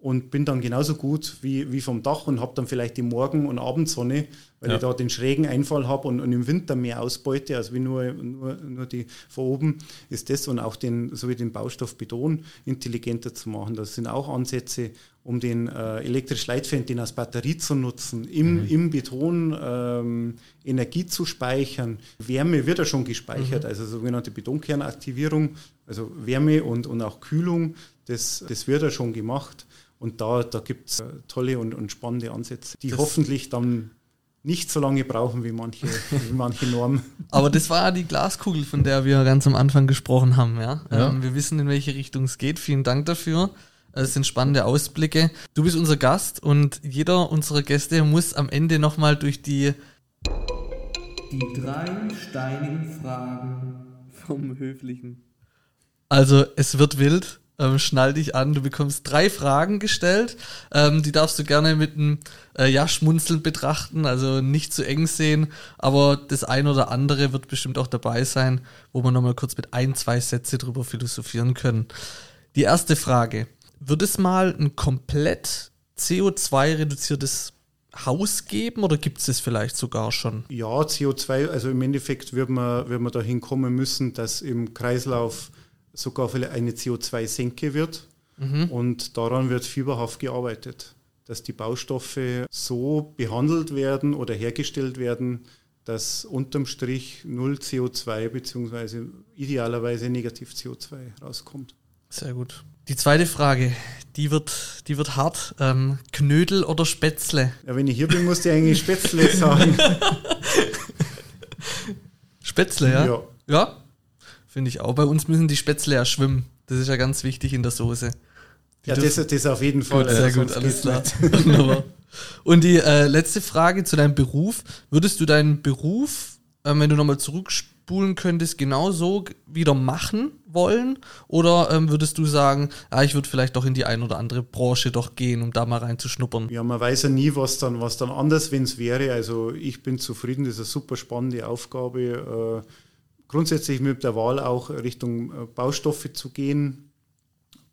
und bin dann genauso gut wie, wie vom Dach und habe dann vielleicht die Morgen- und Abendsonne, weil ja. ich da den schrägen Einfall habe und, und, im Winter mehr ausbeute, als wie nur, nur, nur die von oben, ist das und auch den, so wie den Baustoff Beton intelligenter zu machen. Das sind auch Ansätze, um den äh, elektrisch Leitfäden, den als Batterie zu nutzen, im, mhm. im Beton ähm, Energie zu speichern. Wärme wird ja schon gespeichert, mhm. also sogenannte Betonkernaktivierung, also Wärme und, und auch Kühlung, das, das wird ja schon gemacht. Und da, da gibt es äh, tolle und, und, spannende Ansätze, die das hoffentlich dann nicht so lange brauchen wie manche, wie manche Normen. Aber das war ja die Glaskugel, von der wir ganz am Anfang gesprochen haben. Ja? ja. Ähm, wir wissen, in welche Richtung es geht. Vielen Dank dafür. Es sind spannende Ausblicke. Du bist unser Gast und jeder unserer Gäste muss am Ende nochmal durch die die drei steinigen Fragen vom Höflichen. Also es wird wild ähm, schnall dich an. Du bekommst drei Fragen gestellt. Ähm, die darfst du gerne mit einem äh, ja, Schmunzeln betrachten, also nicht zu eng sehen. Aber das ein oder andere wird bestimmt auch dabei sein, wo wir nochmal kurz mit ein, zwei Sätze drüber philosophieren können. Die erste Frage. Wird es mal ein komplett CO2-reduziertes Haus geben oder gibt es das vielleicht sogar schon? Ja, CO2, also im Endeffekt wird man, wird man dahin kommen müssen, dass im Kreislauf sogar vielleicht eine CO2-Senke wird. Mhm. Und daran wird fieberhaft gearbeitet, dass die Baustoffe so behandelt werden oder hergestellt werden, dass unterm Strich null CO2 bzw. idealerweise negativ CO2 rauskommt. Sehr gut. Die zweite Frage, die wird, die wird hart. Ähm, Knödel oder Spätzle? Ja, wenn ich hier bin, musst du eigentlich Spätzle sagen. Spätzle, ja? Ja. Ja, Finde ich auch. Bei uns müssen die Spätzle ja schwimmen. Das ist ja ganz wichtig in der Soße. Die ja, das, das auf jeden Fall. Gut, sehr gut, alles klar. Und die äh, letzte Frage zu deinem Beruf. Würdest du deinen Beruf ähm, wenn du nochmal zurückspulen könntest, genauso wieder machen wollen? Oder ähm, würdest du sagen, ah, ich würde vielleicht doch in die ein oder andere Branche doch gehen, um da mal reinzuschnuppern? Ja, man weiß ja nie, was dann, was dann anders, wenn es wäre. Also ich bin zufrieden, das ist eine super spannende Aufgabe. Äh, grundsätzlich mit der Wahl auch Richtung äh, Baustoffe zu gehen,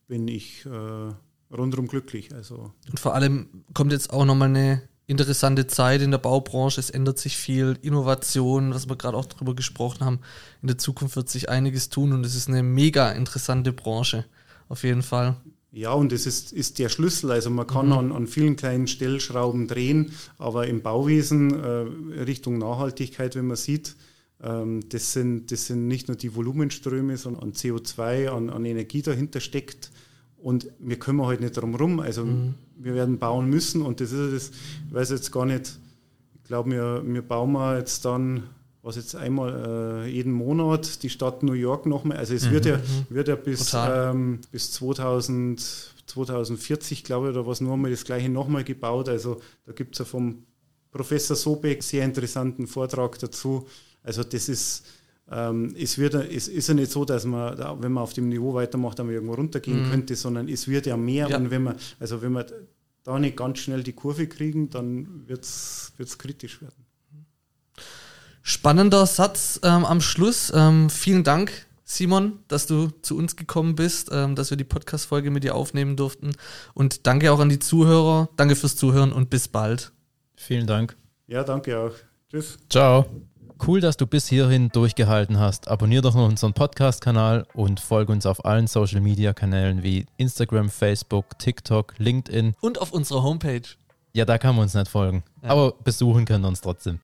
bin ich äh, rundherum glücklich. Also. Und vor allem kommt jetzt auch nochmal eine interessante Zeit in der Baubranche. Es ändert sich viel. Innovation, was wir gerade auch drüber gesprochen haben. In der Zukunft wird sich einiges tun und es ist eine mega interessante Branche. Auf jeden Fall. Ja, und das ist, ist der Schlüssel. Also man kann mhm. an, an vielen kleinen Stellschrauben drehen, aber im Bauwesen äh, Richtung Nachhaltigkeit, wenn man sieht, das, sind, das sind nicht nur die Volumenströme, sondern an CO2, an, an Energie dahinter steckt. Und wir können halt nicht drum rum. Also mhm. wir werden bauen müssen und das ist das, ich weiß jetzt gar nicht, ich glaube, wir, wir bauen wir jetzt dann, was jetzt einmal äh, jeden Monat, die Stadt New York nochmal. Also es mhm. wird, ja, wird ja bis, ähm, bis 2000, 2040, glaube ich, oder was nur mal das gleiche nochmal gebaut. Also da gibt es ja vom Professor Sobeck sehr interessanten Vortrag dazu. Also das ist ähm, es, wird, es ist ja nicht so, dass man, wenn man auf dem Niveau weitermacht, dann irgendwo runtergehen mhm. könnte, sondern es wird ja mehr. Ja. Und wenn man, also wenn wir da nicht ganz schnell die Kurve kriegen, dann wird es kritisch werden. Spannender Satz ähm, am Schluss. Ähm, vielen Dank, Simon, dass du zu uns gekommen bist, ähm, dass wir die Podcast-Folge mit dir aufnehmen durften. Und danke auch an die Zuhörer. Danke fürs Zuhören und bis bald. Vielen Dank. Ja, danke auch. Tschüss. Ciao. Cool, dass du bis hierhin durchgehalten hast. Abonnier doch noch unseren Podcast-Kanal und folge uns auf allen Social-Media-Kanälen wie Instagram, Facebook, TikTok, LinkedIn. Und auf unserer Homepage. Ja, da kann man uns nicht folgen. Ja. Aber besuchen können wir uns trotzdem.